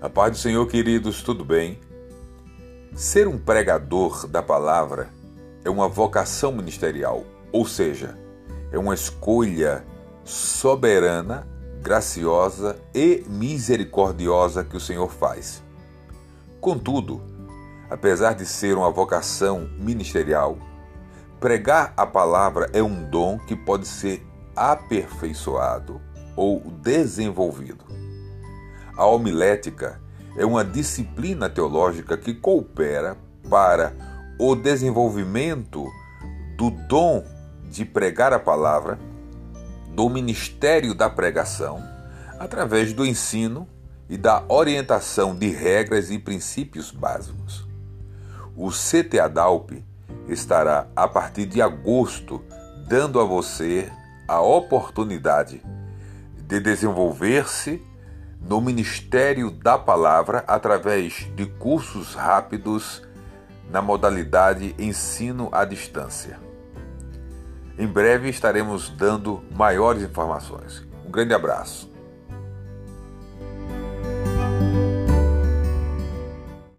A paz do Senhor, queridos, tudo bem? Ser um pregador da palavra é uma vocação ministerial, ou seja, é uma escolha soberana, graciosa e misericordiosa que o Senhor faz. Contudo, apesar de ser uma vocação ministerial, pregar a palavra é um dom que pode ser aperfeiçoado ou desenvolvido. A homilética é uma disciplina teológica que coopera para o desenvolvimento do dom de pregar a palavra, do ministério da pregação, através do ensino e da orientação de regras e princípios básicos. O CTA DALP estará a partir de agosto dando a você a oportunidade de desenvolver-se no Ministério da Palavra através de cursos rápidos na modalidade ensino à distância. Em breve estaremos dando maiores informações. Um grande abraço.